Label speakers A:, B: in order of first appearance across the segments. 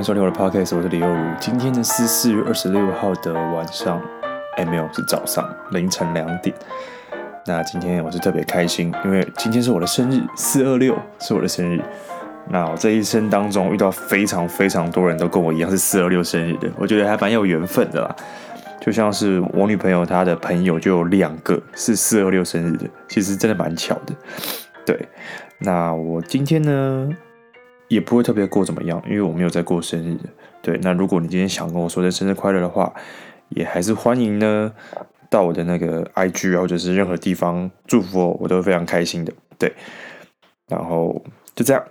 A: 欢迎收听我的 podcast，我是李幼如。今天呢是四月二十六号的晚上，哎没有，是早上凌晨两点。那今天我是特别开心，因为今天是我的生日，四二六是我的生日。那我这一生当中遇到非常非常多人都跟我一样是四二六生日的，我觉得还蛮有缘分的啦。就像是我女朋友她的朋友就有两个是四二六生日的，其实真的蛮巧的。对，那我今天呢？也不会特别过怎么样，因为我没有在过生日。对，那如果你今天想跟我说声生日快乐的话，也还是欢迎呢，到我的那个 IG 啊或者是任何地方祝福我，我都非常开心的。对，然后就这样，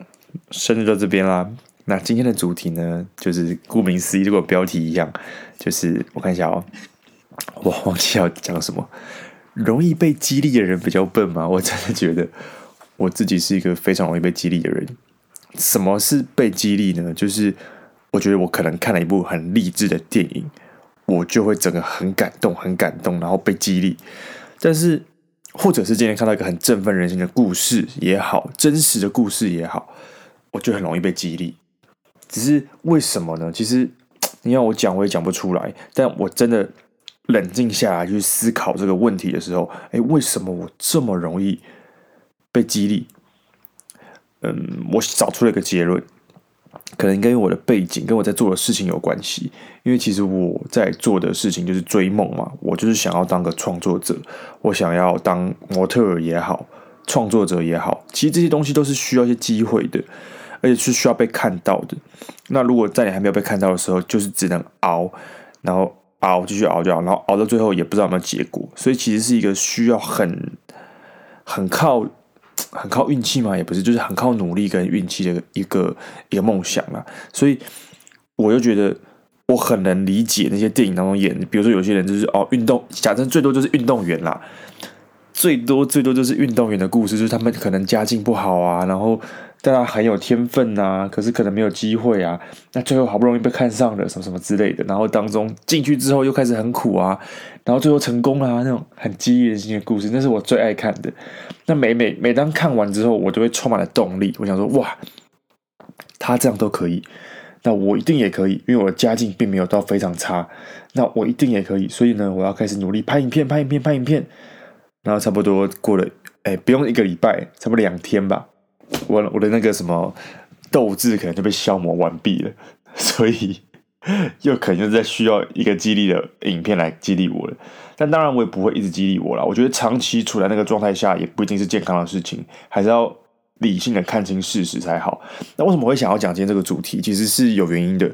A: 生日到这边啦。那今天的主题呢，就是顾名思义，就跟标题一样，就是我看一下哦，我忘记要讲什么。容易被激励的人比较笨吗？我真的觉得我自己是一个非常容易被激励的人。什么是被激励呢？就是我觉得我可能看了一部很励志的电影，我就会整个很感动，很感动，然后被激励。但是，或者是今天看到一个很振奋人心的故事也好，真实的故事也好，我就很容易被激励。只是为什么呢？其实你要我讲，我也讲不出来。但我真的冷静下来去思考这个问题的时候，诶，为什么我这么容易被激励？嗯，我找出了一个结论，可能跟我的背景跟我在做的事情有关系。因为其实我在做的事情就是追梦嘛，我就是想要当个创作者，我想要当模特儿也好，创作者也好，其实这些东西都是需要一些机会的，而且是需要被看到的。那如果在你还没有被看到的时候，就是只能熬，然后熬，继续熬，就熬，然后熬到最后也不知道有没有结果。所以其实是一个需要很很靠。很靠运气吗？也不是，就是很靠努力跟运气的一个一个梦想啦。所以我就觉得我很能理解那些电影当中演，比如说有些人就是哦，运动，假设最多就是运动员啦，最多最多就是运动员的故事，就是他们可能家境不好啊，然后。但他很有天分呐、啊，可是可能没有机会啊。那最后好不容易被看上了，什么什么之类的。然后当中进去之后又开始很苦啊，然后最后成功了、啊，那种很激励人心的故事，那是我最爱看的。那每每每当看完之后，我都会充满了动力。我想说，哇，他这样都可以，那我一定也可以，因为我的家境并没有到非常差。那我一定也可以，所以呢，我要开始努力拍影片，拍影片，拍影片。然后差不多过了，哎，不用一个礼拜，差不多两天吧。我我的那个什么斗志可能就被消磨完毕了，所以 又可能就在需要一个激励的影片来激励我了。但当然我也不会一直激励我啦，我觉得长期处在那个状态下也不一定是健康的事情，还是要理性的看清事实才好。那为什么会想要讲今天这个主题？其实是有原因的，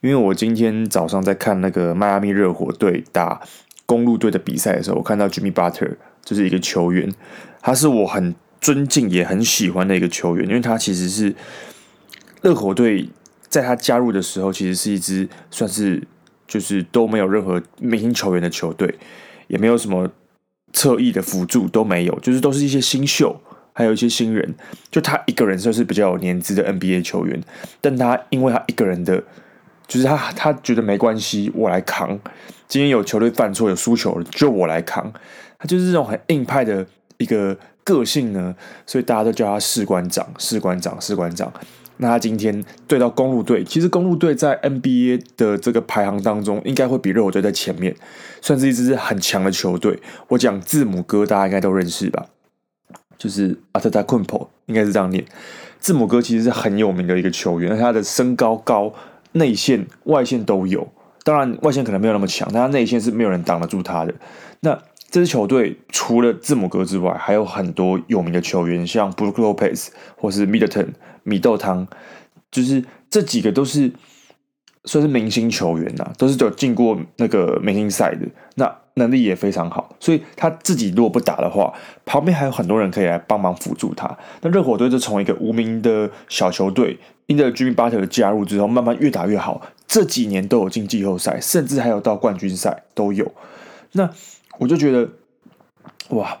A: 因为我今天早上在看那个迈阿密热火队打公鹿队的比赛的时候，我看到 Jimmy Butter 就是一个球员，他是我很。尊敬也很喜欢的一个球员，因为他其实是热火队在他加入的时候，其实是一支算是就是都没有任何明星球员的球队，也没有什么侧翼的辅助都没有，就是都是一些新秀，还有一些新人。就他一个人算是比较有年资的 NBA 球员，但他因为他一个人的，就是他他觉得没关系，我来扛。今天有球队犯错有输球了，就我来扛。他就是这种很硬派的一个。个性呢，所以大家都叫他士官长，士官长，士官长。那他今天对到公路队，其实公路队在 NBA 的这个排行当中，应该会比热火队在前面，算是一支很强的球队。我讲字母哥，大家应该都认识吧？就是阿特塔昆普，应该是这样念。字母哥其实是很有名的一个球员，他的身高高，内线、外线都有。当然，外线可能没有那么强，但他内线是没有人挡得住他的。那这支球队除了字母哥之外，还有很多有名的球员，像 Brook Lopez 或是 Middleton 米豆汤，就是这几个都是算是明星球员呐，都是有进过那个明星赛的，那能力也非常好。所以他自己如果不打的话，旁边还有很多人可以来帮忙辅助他。那热火队就从一个无名的小球队，因着 Jimmy Butler 的加入之后，慢慢越打越好。这几年都有进季后赛，甚至还有到冠军赛都有。那我就觉得，哇，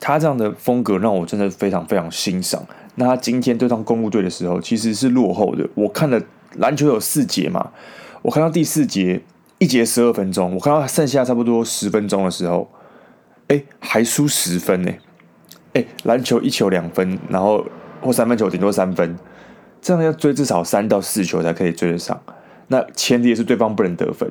A: 他这样的风格让我真的非常非常欣赏。那他今天对上公鹿队的时候，其实是落后的。我看了篮球有四节嘛，我看到第四节一节十二分钟，我看到剩下差不多十分钟的时候，哎，还输十分呢。哎，篮球一球两分，然后或三分球顶多三分，这样要追至少三到四球才可以追得上。那前提也是对方不能得分。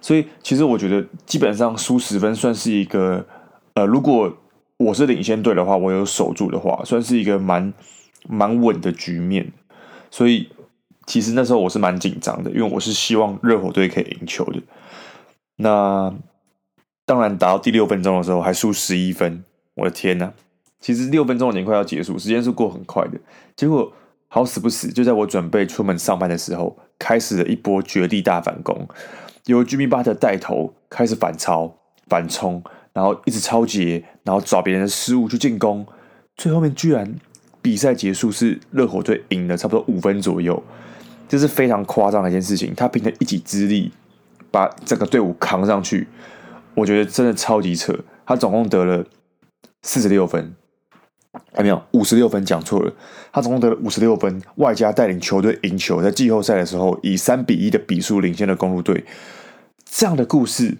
A: 所以其实我觉得基本上输十分算是一个，呃，如果我是领先队的话，我有守住的话，算是一个蛮蛮稳的局面。所以其实那时候我是蛮紧张的，因为我是希望热火队可以赢球的。那当然打到第六分钟的时候还输十一分，我的天呐！其实六分钟已经快要结束，时间是过很快的。结果好死不死，就在我准备出门上班的时候，开始了一波绝地大反攻。由 Jimmy Butler 带头开始反超、反冲，然后一直超截，然后找别人的失误去进攻，最后面居然比赛结束是热火队赢了差不多五分左右，这是非常夸张的一件事情。他凭着一己之力把整个队伍扛上去，我觉得真的超级扯。他总共得了四十六分。还没有五十六分，讲错了。他总共得了五十六分，外加带领球队赢球，在季后赛的时候以三比一的比数领先了公鹿队。这样的故事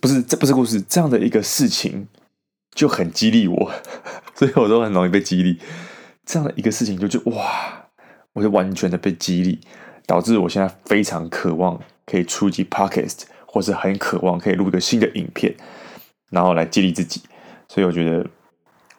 A: 不是，这不是故事，这样的一个事情就很激励我，所以我都很容易被激励。这样的一个事情就就哇，我就完全的被激励，导致我现在非常渴望可以出一集 Podcast，或是很渴望可以录一个新的影片，然后来激励自己。所以我觉得。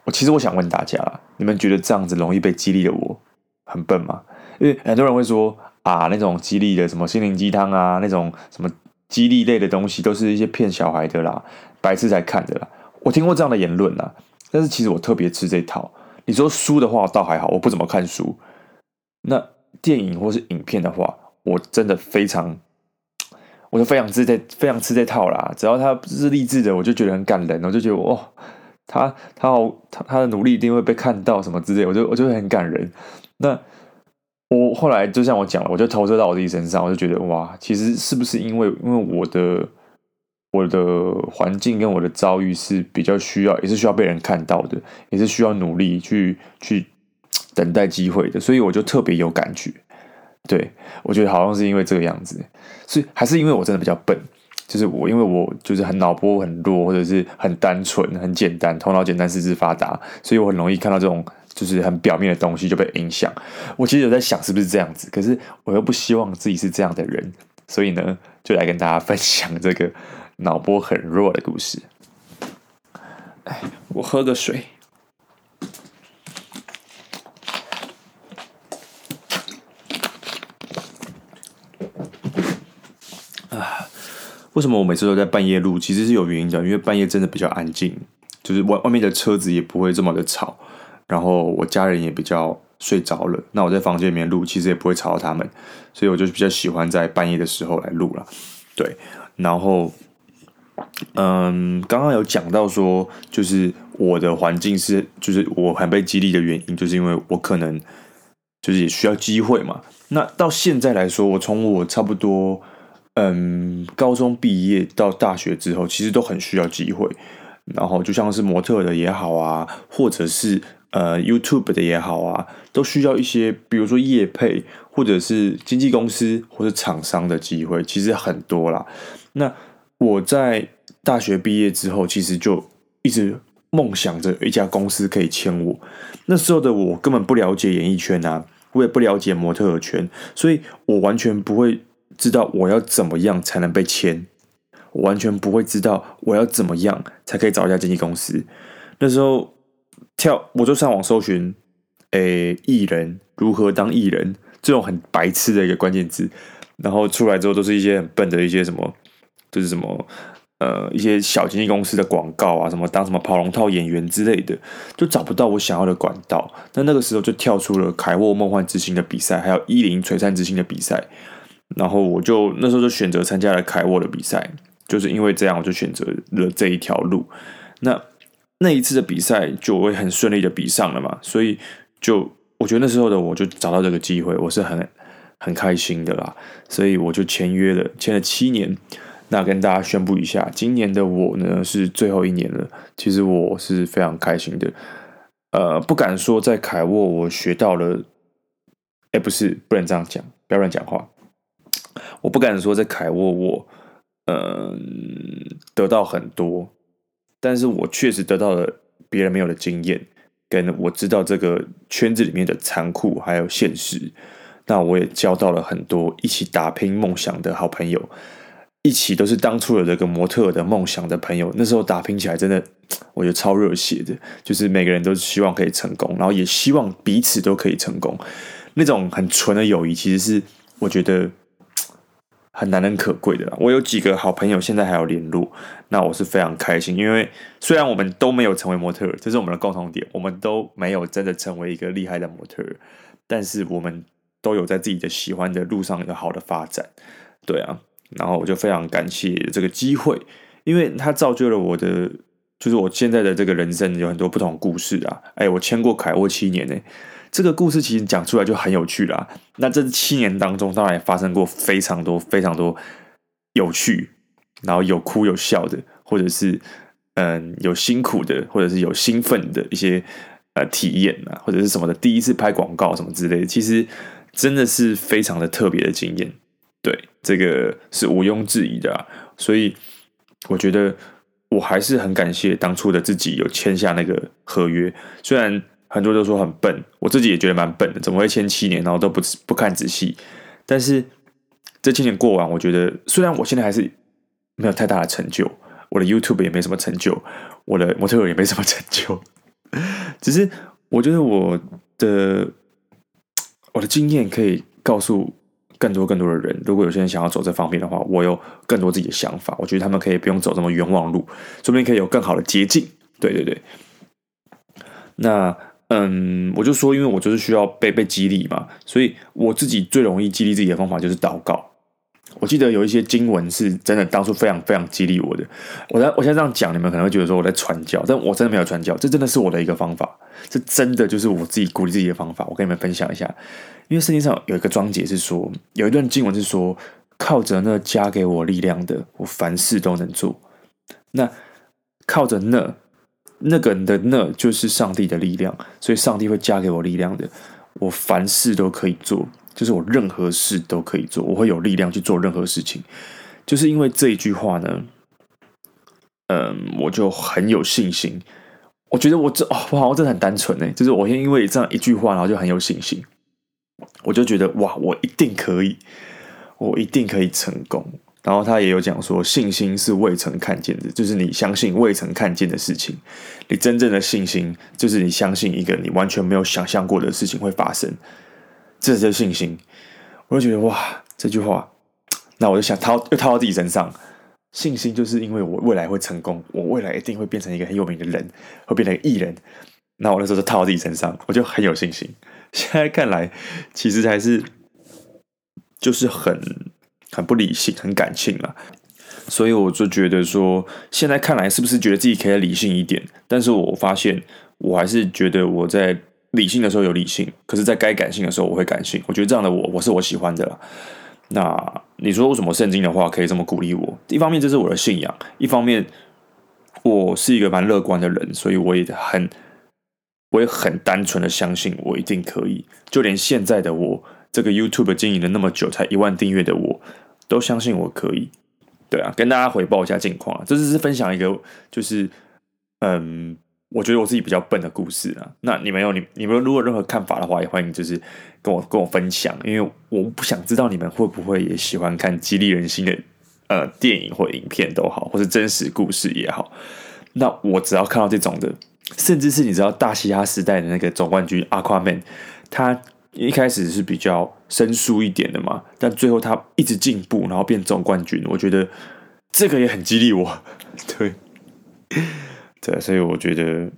A: 我其实我想问大家，你们觉得这样子容易被激励的我很笨吗？因为很多人会说啊，那种激励的什么心灵鸡汤啊，那种什么激励类的东西，都是一些骗小孩的啦，白痴才看的啦。我听过这样的言论啦，但是其实我特别吃这套。你说书的话倒还好，我不怎么看书。那电影或是影片的话，我真的非常，我就非常吃这非常吃这套啦。只要他是励志的，我就觉得很感人，我就觉得哦。他他好，他他的努力一定会被看到，什么之类，我就我就会很感人。那我后来就像我讲了，我就投射到我自己身上，我就觉得哇，其实是不是因为因为我的我的环境跟我的遭遇是比较需要，也是需要被人看到的，也是需要努力去去等待机会的，所以我就特别有感觉。对，我觉得好像是因为这个样子，所以还是因为我真的比较笨。就是我，因为我就是很脑波很弱，或者是很单纯、很简单，头脑简单、四肢发达，所以我很容易看到这种就是很表面的东西就被影响。我其实有在想是不是这样子，可是我又不希望自己是这样的人，所以呢，就来跟大家分享这个脑波很弱的故事。哎，我喝个水。为什么我每次都在半夜录？其实是有原因的，因为半夜真的比较安静，就是外外面的车子也不会这么的吵，然后我家人也比较睡着了。那我在房间里面录，其实也不会吵到他们，所以我就比较喜欢在半夜的时候来录了。对，然后，嗯，刚刚有讲到说，就是我的环境是，就是我很被激励的原因，就是因为我可能就是也需要机会嘛。那到现在来说，我从我差不多。嗯，高中毕业到大学之后，其实都很需要机会。然后就像是模特的也好啊，或者是呃 YouTube 的也好啊，都需要一些，比如说业配，或者是经纪公司或者厂商的机会，其实很多啦。那我在大学毕业之后，其实就一直梦想着一家公司可以签我。那时候的我根本不了解演艺圈啊，我也不了解模特圈，所以我完全不会。知道我要怎么样才能被签，我完全不会知道我要怎么样才可以找一家经纪公司。那时候跳，我就上网搜寻，诶，艺人如何当艺人这种很白痴的一个关键字，然后出来之后都是一些很笨的一些什么，就是什么呃一些小经纪公司的广告啊，什么当什么跑龙套演员之类的，就找不到我想要的管道。那那个时候就跳出了凯沃梦幻之星的比赛，还有伊林璀璨之星的比赛。然后我就那时候就选择参加了凯沃的比赛，就是因为这样，我就选择了这一条路。那那一次的比赛就会很顺利的比上了嘛，所以就我觉得那时候的我就找到这个机会，我是很很开心的啦。所以我就签约了，签了七年。那跟大家宣布一下，今年的我呢是最后一年了。其实我是非常开心的，呃，不敢说在凯沃我学到了，哎，不是，不能这样讲，不要乱讲话。我不敢说在凯沃我，嗯，得到很多，但是我确实得到了别人没有的经验，跟我知道这个圈子里面的残酷还有现实。那我也交到了很多一起打拼梦想的好朋友，一起都是当初有这个模特的梦想的朋友。那时候打拼起来真的，我觉得超热血的，就是每个人都希望可以成功，然后也希望彼此都可以成功。那种很纯的友谊，其实是我觉得很难能可贵的啦。我有几个好朋友现在还有联络，那我是非常开心，因为虽然我们都没有成为模特儿，这是我们的共同点，我们都没有真的成为一个厉害的模特儿，但是我们。都有在自己的喜欢的路上有好的发展，对啊，然后我就非常感谢这个机会，因为它造就了我的，就是我现在的这个人生有很多不同故事啊。哎，我签过凯沃七年呢，这个故事其实讲出来就很有趣啦。那这七年当中，当然也发生过非常多非常多有趣，然后有哭有笑的，或者是嗯有辛苦的，或者是有兴奋的一些呃体验啊，或者是什么的，第一次拍广告什么之类，其实。真的是非常的特别的经验，对，这个是毋庸置疑的啊。所以我觉得我还是很感谢当初的自己有签下那个合约。虽然很多都说很笨，我自己也觉得蛮笨的，怎么会签七年，然后都不不看仔细？但是这七年过完，我觉得虽然我现在还是没有太大的成就，我的 YouTube 也没什么成就，我的模特儿也没什么成就，只是我觉得我的。我的经验可以告诉更多更多的人，如果有些人想要走这方面的话，我有更多自己的想法。我觉得他们可以不用走这么冤枉路，说不定可以有更好的捷径。对对对。那嗯，我就说，因为我就是需要被被激励嘛，所以我自己最容易激励自己的方法就是祷告。我记得有一些经文是真的，当初非常非常激励我的。我在我现在这样讲，你们可能会觉得说我在传教，但我真的没有传教，这真的是我的一个方法，这真的就是我自己鼓励自己的方法。我跟你们分享一下，因为圣经上有一个章节是说，有一段经文是说，靠着那加给我力量的，我凡事都能做。那靠着那那个人的那就是上帝的力量，所以上帝会加给我力量的，我凡事都可以做。就是我任何事都可以做，我会有力量去做任何事情。就是因为这一句话呢，嗯，我就很有信心。我觉得我这哦，我好像真的很单纯哎，就是我先因为这样一句话，然后就很有信心。我就觉得哇，我一定可以，我一定可以成功。然后他也有讲说，信心是未曾看见的，就是你相信未曾看见的事情。你真正的信心，就是你相信一个你完全没有想象过的事情会发生。这是信心，我就觉得哇，这句话，那我就想套又套到自己身上。信心就是因为我未来会成功，我未来一定会变成一个很有名的人，会变成一个艺人。那我那时候就套到自己身上，我就很有信心。现在看来，其实还是就是很很不理性、很感性了。所以我就觉得说，现在看来是不是觉得自己可以理性一点？但是我发现，我还是觉得我在。理性的时候有理性，可是，在该感性的时候，我会感性。我觉得这样的我，我是我喜欢的啦。那你说为什么圣经的话可以这么鼓励我？一方面这是我的信仰，一方面我是一个蛮乐观的人，所以我也很，我也很单纯的相信我一定可以。就连现在的我，这个 YouTube 经营了那么久，才一万订阅的我，都相信我可以。对啊，跟大家回报一下近况啊，这只是分享一个，就是嗯。我觉得我自己比较笨的故事啊，那你们有你你们如果任何看法的话，也欢迎就是跟我跟我分享，因为我不想知道你们会不会也喜欢看激励人心的呃电影或影片都好，或是真实故事也好。那我只要看到这种的，甚至是你知道大西哈时代的那个总冠军 Aquaman，他一开始是比较生疏一点的嘛，但最后他一直进步，然后变总冠军，我觉得这个也很激励我，对。对，所以我觉得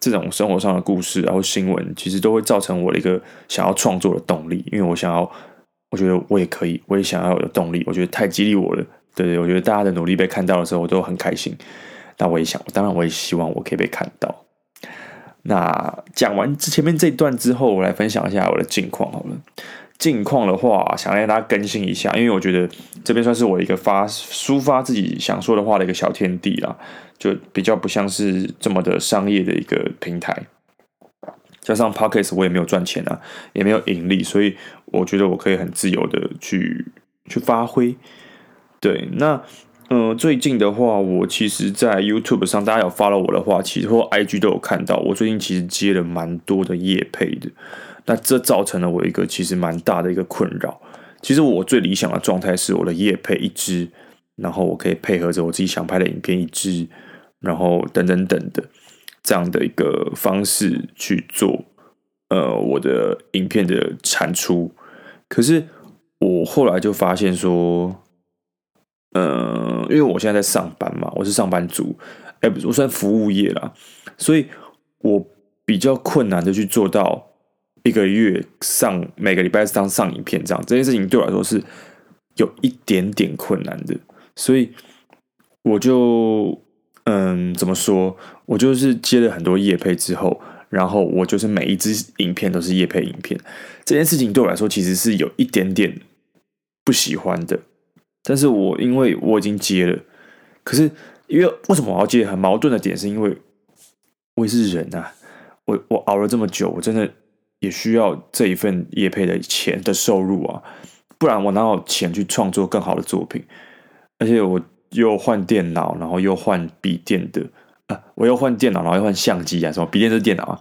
A: 这种生活上的故事，然后新闻，其实都会造成我的一个想要创作的动力。因为我想要，我觉得我也可以，我也想要有动力。我觉得太激励我了，对，我觉得大家的努力被看到的时候，我都很开心。那我也想，当然我也希望我可以被看到。那讲完前面这一段之后，我来分享一下我的近况好了。近况的话，想让大家更新一下，因为我觉得这边算是我一个发抒发自己想说的话的一个小天地啦，就比较不像是这么的商业的一个平台。加上 Podcast 我也没有赚钱啊，也没有盈利，所以我觉得我可以很自由的去去发挥。对，那、呃，最近的话，我其实，在 YouTube 上，大家有 follow 我的话，其实或 IG 都有看到，我最近其实接了蛮多的业配的。那这造成了我一个其实蛮大的一个困扰。其实我最理想的状态是我的业配一支，然后我可以配合着我自己想拍的影片一支，然后等等等的这样的一个方式去做，呃，我的影片的产出。可是我后来就发现说，呃，因为我现在在上班嘛，我是上班族，哎，不是，我算服务业啦，所以我比较困难的去做到一个月上每个礼拜上上影片这样，这件事情对我来说是有一点点困难的，所以我就嗯，怎么说？我就是接了很多业配之后，然后我就是每一支影片都是业配影片，这件事情对我来说其实是有一点点不喜欢的。但是我因为我已经接了，可是因为为什么我要接？很矛盾的点是因为我也是人啊，我我熬了这么久，我真的也需要这一份业配的钱的收入啊，不然我哪有钱去创作更好的作品？而且我又换电脑，然后又换笔电的啊，我又换电脑，然后又换相机啊，什么笔电是电脑啊，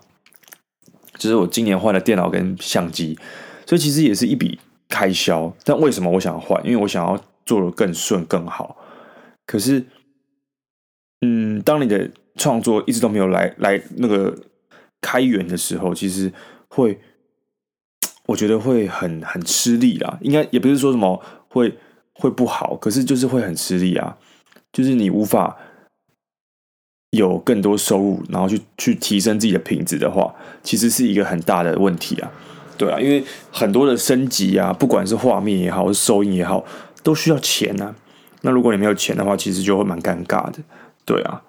A: 就是我今年换了电脑跟相机，所以其实也是一笔开销。但为什么我想要换？因为我想要。做得更顺更好，可是，嗯，当你的创作一直都没有来来那个开源的时候，其实会，我觉得会很很吃力啦。应该也不是说什么会会不好，可是就是会很吃力啊。就是你无法有更多收入，然后去去提升自己的品质的话，其实是一个很大的问题啊。对啊，因为很多的升级啊，不管是画面也好，是收音也好。都需要钱呐、那如果你没有钱的话，其实就会蛮尴尬的，对啊。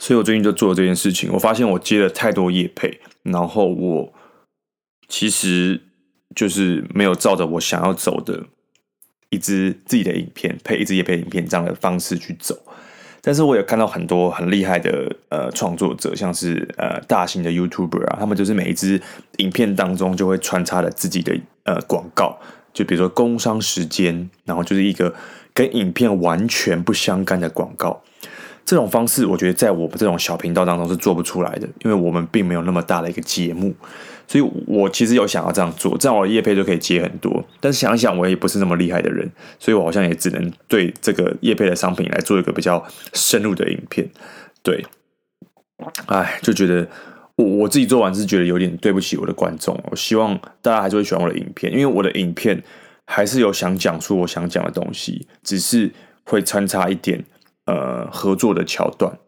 A: 所以我最近就做了这件事情，我发现我接了太多业配，然后我其实就是没有照着我想要走的一支自己的影片配一支业配影片这样的方式去走。但是我也看到很多很厉害的呃创作者，像是呃大型的 YouTuber 啊，他们就是每一支影片当中就会穿插了自己的呃广告。就比如说工商时间，然后就是一个跟影片完全不相干的广告，这种方式我觉得在我们这种小频道当中是做不出来的，因为我们并没有那么大的一个节目，所以我其实有想要这样做，这样我的业配就可以接很多。但是想想我也不是那么厉害的人，所以我好像也只能对这个业配的商品来做一个比较深入的影片。对，哎，就觉得。我我自己做完是觉得有点对不起我的观众，我希望大家还是会喜欢我的影片，因为我的影片还是有想讲出我想讲的东西，只是会穿插一点呃合作的桥段，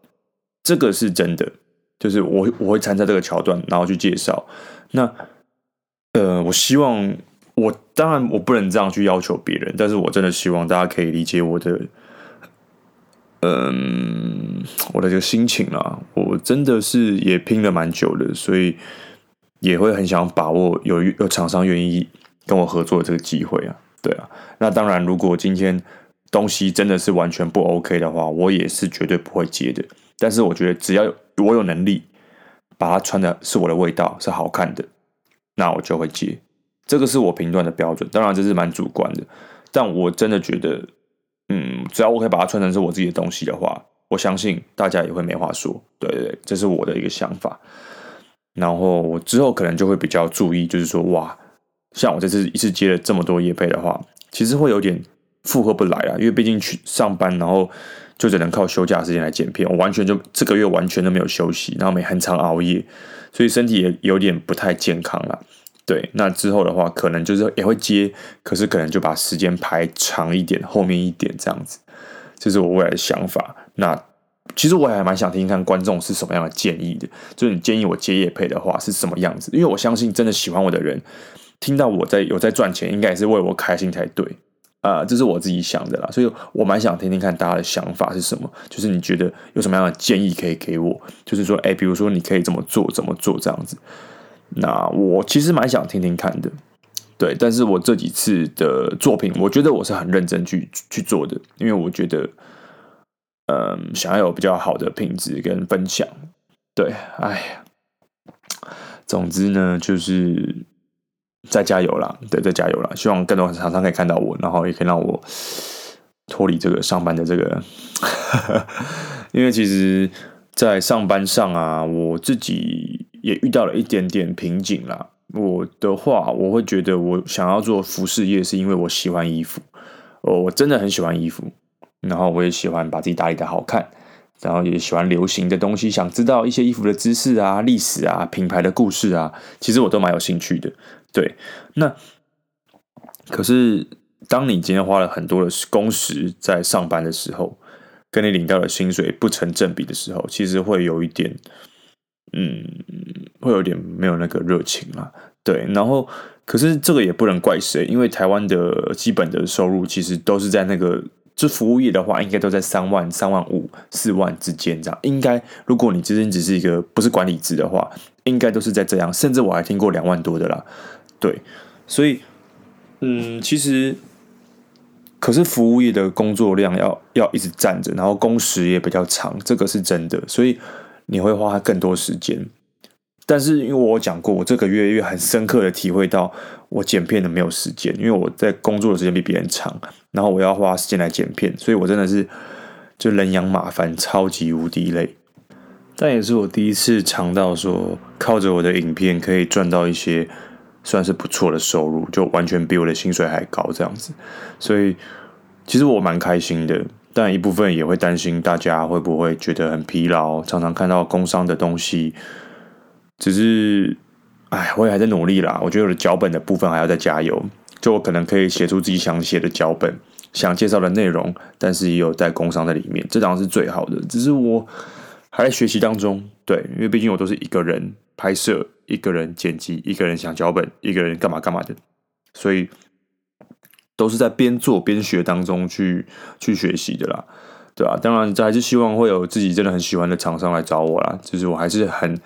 A: 这个是真的，就是我我会参加这个桥段，然后去介绍。那呃，我希望我当然我不能这样去要求别人，但是我真的希望大家可以理解我的。嗯，我的这个心情啊，我真的是也拼了蛮久的，所以也会很想把握有有厂商愿意跟我合作的这个机会啊。对啊，那当然，如果今天东西真的是完全不 OK 的话，我也是绝对不会接的。但是我觉得，只要有我有能力把它穿的是我的味道，是好看的，那我就会接。这个是我评断的标准，当然这是蛮主观的，但我真的觉得。嗯，只要我可以把它穿成是我自己的东西的话，我相信大家也会没话说。对对，这是我的一个想法。然后我之后可能就会比较注意，就是说，哇，像我这次一次接了这么多业配的话，其实会有点负荷不来啊，因为毕竟去上班，然后就只能靠休假时间来剪片，我完全就这个月完全都没有休息，然后每很常熬夜，所以身体也有点不太健康了。对，那之后的话，可能就是也会接，可是可能就把时间排长一点，后面一点这样子，这是我未来的想法。那其实我还蛮想听听看观众是什么样的建议的，就是你建议我接业配的话是什么样子？因为我相信真的喜欢我的人，听到我在有在赚钱，应该也是为我开心才对啊，这是我自己想的啦。所以我蛮想听听看大家的想法是什么，就是你觉得有什么样的建议可以给我？就是说，哎，比如说你可以怎么做，怎么做这样子。那我其实蛮想听听看的，对，但是我这几次的作品，我觉得我是很认真去去做的，因为我觉得，嗯，想要有比较好的品质跟分享，对，哎，总之呢，就是再加油啦，对，再加油啦，希望更多厂商可以看到我，然后也可以让我脱离这个上班的这个，因为其实，在上班上啊，我自己也遇到了一点点瓶颈啦。我的话，我会觉得我想要做服饰业，是因为我喜欢衣服，我真的很喜欢衣服，然后我也喜欢把自己打理得好看，然后也喜欢流行的东西，想知道一些衣服的知识啊、历史啊、品牌的故事啊，其实我都蛮有兴趣的。对，那可是当你今天花了很多的工时在上班的时候，跟你领到的薪水不成正比的时候，其实会有一点。嗯，会有点没有那个热情啦，对。然后，可是这个也不能怪谁，因为台湾的基本的收入其实都是在那个，就服务业的话，应该都在三万、三万五、四万之间这样。应该，如果你之前只是一个不是管理职的话，应该都是在这样。甚至我还听过两万多的啦，对。所以，嗯，其实，可是服务业的工作量要要一直站着，然后工时也比较长，这个是真的。所以。你会花更多时间，但是因为我讲过，我这个月月很深刻的体会到，我剪片的没有时间，因为我在工作的时间比别人长，然后我要花时间来剪片，所以我真的是就人仰马翻，超级无敌累。但也是我第一次尝到说，靠着我的影片可以赚到一些算是不错的收入，就完全比我的薪水还高这样子，所以其实我蛮开心的。但一部分也会担心大家会不会觉得很疲劳，常常看到工商的东西。只是，哎，我也还在努力啦。我觉得我的脚本的部分还要再加油。就我可能可以写出自己想写的脚本，想介绍的内容，但是也有在工商在里面，这当然是最好的。只是我还在学习当中，对，因为毕竟我都是一个人拍摄，一个人剪辑，一个人想脚本，一个人干嘛干嘛的，所以。都是在边做边学当中去去学习的啦，对吧？当然，这还是希望会有自己真的很喜欢的厂商来找我啦。就是我还是很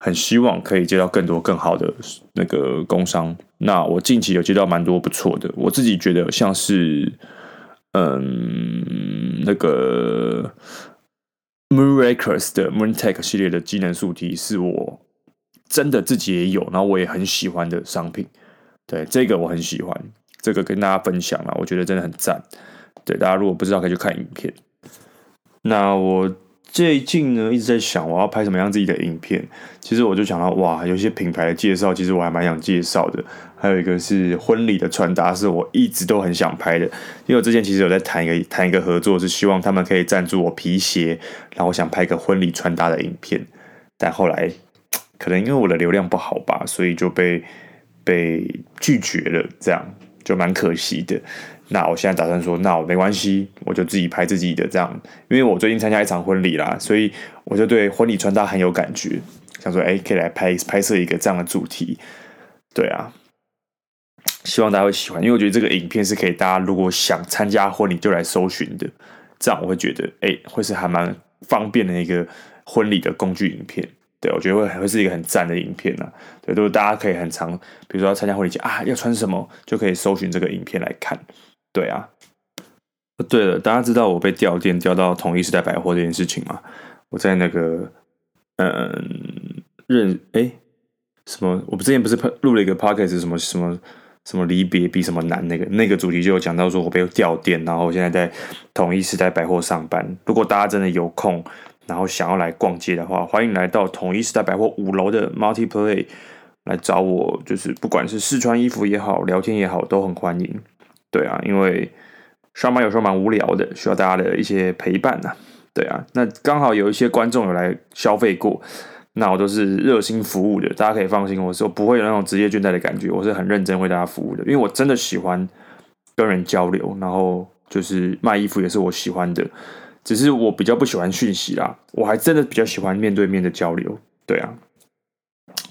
A: 很希望可以接到更多更好的那个工商。那我近期有接到蛮多不错的，我自己觉得像是嗯那个 Moonrakers 的 Moontech 系列的机能素体，是我真的自己也有，然后我也很喜欢的商品。对，这个我很喜欢。这个跟大家分享了，我觉得真的很赞。对，大家如果不知道，可以去看影片。那我最近呢，一直在想我要拍什么样自己的影片。其实我就想到，哇，有些品牌的介绍，其实我还蛮想介绍的。还有一个是婚礼的穿搭，是我一直都很想拍的。因为我之前其实有在谈一个谈一个合作，是希望他们可以赞助我皮鞋，然后我想拍一个婚礼穿搭的影片。但后来可能因为我的流量不好吧，所以就被被拒绝了。这样。就蛮可惜的，那我现在打算说，那我没关系，我就自己拍自己的这样，因为我最近参加一场婚礼啦，所以我就对婚礼穿搭很有感觉，想说，哎，可以来拍拍摄一个这样的主题，对啊，希望大家会喜欢，因为我觉得这个影片是可以大家如果想参加婚礼就来搜寻的，这样我会觉得，哎，会是还蛮方便的一个婚礼的工具影片。对，我觉得会会是一个很赞的影片呢、啊。对，都是大家可以很常，比如说要参加婚礼节啊，要穿什么就可以搜寻这个影片来看。对啊，对了，大家知道我被调店调到统一时代百货这件事情吗？我在那个嗯认哎什么，我之前不是录了一个 podcast 什么什么什么离别比什么难那个那个主题就有讲到说我被调店，然后我现在在统一时代百货上班。如果大家真的有空。然后想要来逛街的话，欢迎来到统一时代百货五楼的 Multiplay 来找我。就是不管是试穿衣服也好，聊天也好，都很欢迎。对啊，因为上班有时候蛮无聊的，需要大家的一些陪伴呐。对啊，那刚好有一些观众有来消费过，那我都是热心服务的，大家可以放心，我说不会有那种职业倦怠的感觉，我是很认真为大家服务的，因为我真的喜欢跟人交流，然后就是卖衣服也是我喜欢的。只是我比较不喜欢讯息啦，我还真的比较喜欢面对面的交流。对啊，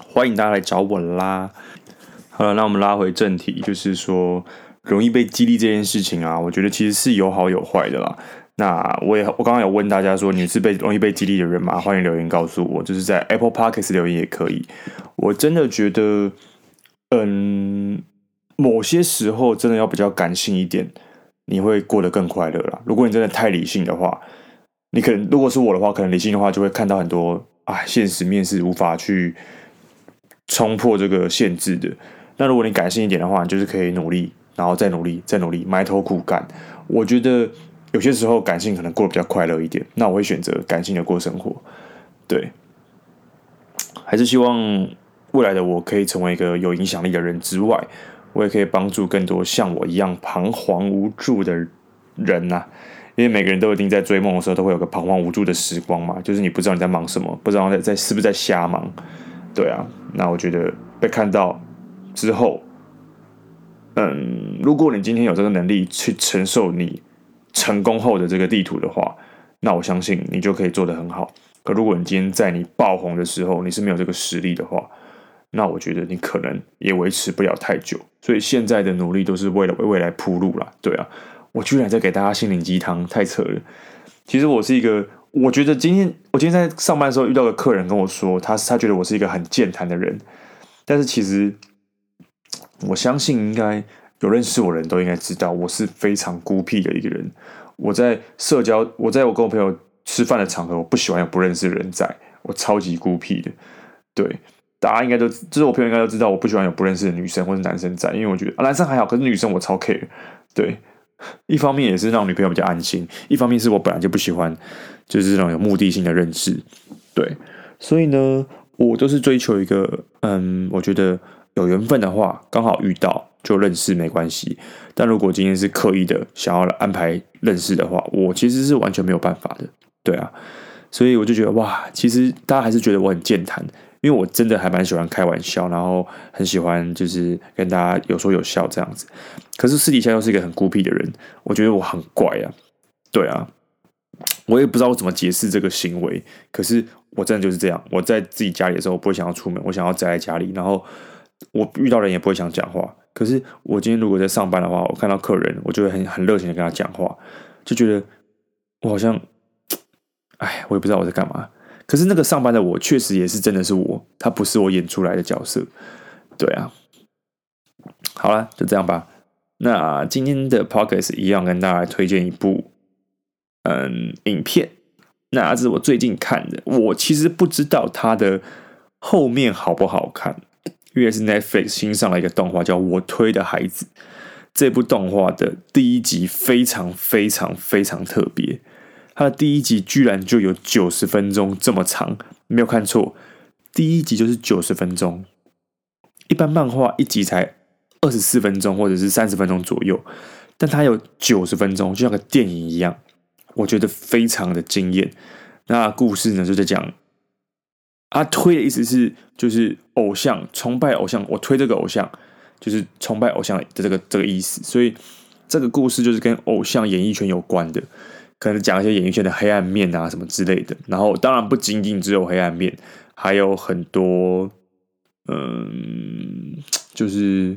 A: 欢迎大家来找我啦。好了，那我们拉回正题，就是说容易被激励这件事情啊，我觉得其实是有好有坏的啦。那我也我刚刚有问大家说，你是被容易被激励的人吗？欢迎留言告诉我，就是在 Apple Podcast 留言也可以。我真的觉得，嗯，某些时候真的要比较感性一点。你会过得更快乐啦。如果你真的太理性的话，你可能如果是我的话，可能理性的话就会看到很多啊，现实面是无法去冲破这个限制的。那如果你感性一点的话，你就是可以努力然后再努力，再努力，埋头苦干。我觉得有些时候感性可能过得比较快乐一点，那我会选择感性的过生活。对，还是希望未来的我可以成为一个有影响力的人之外，我也可以帮助更多像我一样彷徨无助的人呐、因为每个人都一定在追梦的时候，都会有个彷徨无助的时光嘛，就是你不知道你在忙什么，不知道在在是不是在瞎忙。对啊，那我觉得被看到之后，嗯，如果你今天有这个能力去承受你成功后的这个地图的话，那我相信你就可以做得很好。可如果你今天在你爆红的时候，你是没有这个实力的话，那我觉得你可能也维持不了太久。所以现在的努力都是为了为未来铺路啦。对啊，我居然在给大家心灵鸡汤，太扯了。其实我是一个。我觉得今天我今天在上班的时候遇到个客人跟我说，他他觉得我是一个很健谈的人，但是其实我相信应该有认识我的人都应该知道，我是非常孤僻的一个人。我在社交，我在我跟我朋友吃饭的场合，我不喜欢有不认识的人在，我超级孤僻的。对，大家应该都，就是我朋友应该都知道，我不喜欢有不认识的女生或者男生在，因为我觉得啊男生还好，可是女生我超 care。对。一方面也是让女朋友比较安心，一方面是我本来就不喜欢，就是这种有目的性的认识，对，所以呢，我都是追求一个，嗯，我觉得有缘分的话，刚好遇到就认识没关系。但如果今天是刻意的想要安排认识的话，我其实是完全没有办法的，对啊，所以我就觉得哇，其实大家还是觉得我很健谈。因为我真的还蛮喜欢开玩笑，然后很喜欢就是跟大家有说有笑这样子。可是私底下又是一个很孤僻的人，我觉得我很怪啊。对啊，我也不知道我怎么解释这个行为。可是我真的就是这样。我在自己家里的时候，我不会想要出门，我想要宅在家里。然后我遇到人也不会想讲话。可是我今天如果在上班的话，我看到客人，我就会很很热情的跟他讲话，就觉得我好像，哎，我也不知道我在干嘛。可是那个上班的我，确实也是真的是我，他不是我演出来的角色，对啊。好了，就这样吧。那今天的 podcast 一样跟大家推荐一部嗯影片，那是我最近看的。我其实不知道它的后面好不好看，因为是 Netflix 新上了一个动画，叫我推的孩子。这部动画的第一集非常非常非常特别。它的第一集居然就有九十分钟这么长，没有看错，第一集就是九十分钟。一般漫画一集才二十四分钟或者是三十分钟左右，但它有九十分钟，就像个电影一样，我觉得非常的惊艳。那故事呢，就在讲，啊推的意思是就是偶像崇拜偶像，我推这个偶像就是崇拜偶像的这个这个意思，所以这个故事就是跟偶像演艺圈有关的。可能讲一些演艺圈的黑暗面啊，什么之类的。然后当然不仅仅只有黑暗面，还有很多，嗯，就是，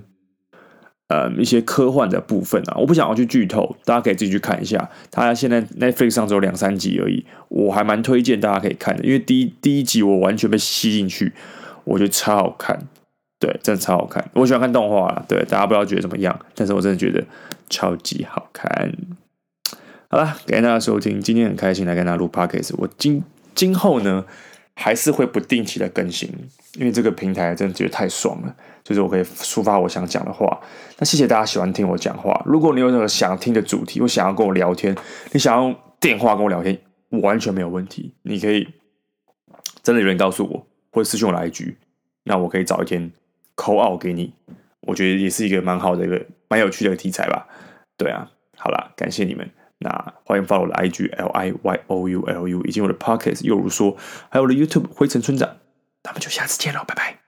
A: 嗯，一些科幻的部分啊。我不想要去剧透，大家可以自己去看一下。它现在 Netflix 上只有两三集而已，我还蛮推荐大家可以看的，因为第一第一集我完全被吸进去，我觉得超好看，对，真的超好看。我喜欢看动画，对，大家不知道觉得怎么样，但是我真的觉得超级好看。好了，感谢大家收听，今天很开心来跟大家录 Podcast。我今今后呢，还是会不定期的更新，因为这个平台真的觉得太爽了，就是我可以抒发我想讲的话。那谢谢大家喜欢听我讲话。如果你有任何想听的主题，或想要跟我聊天，你想要电话跟我聊天，我完全没有问题。你可以真的有人告诉我，或者私信我来一句，那我可以找一天 call out 给你。我觉得也是一个蛮好的一个蛮有趣的题材吧。对啊，好了，感谢你们。那欢迎 follow 我的 IG L I Y O U L U，以及我的 Pockets 又如说，还有我的 YouTube 灰尘村长。那么就下次见喽，拜拜。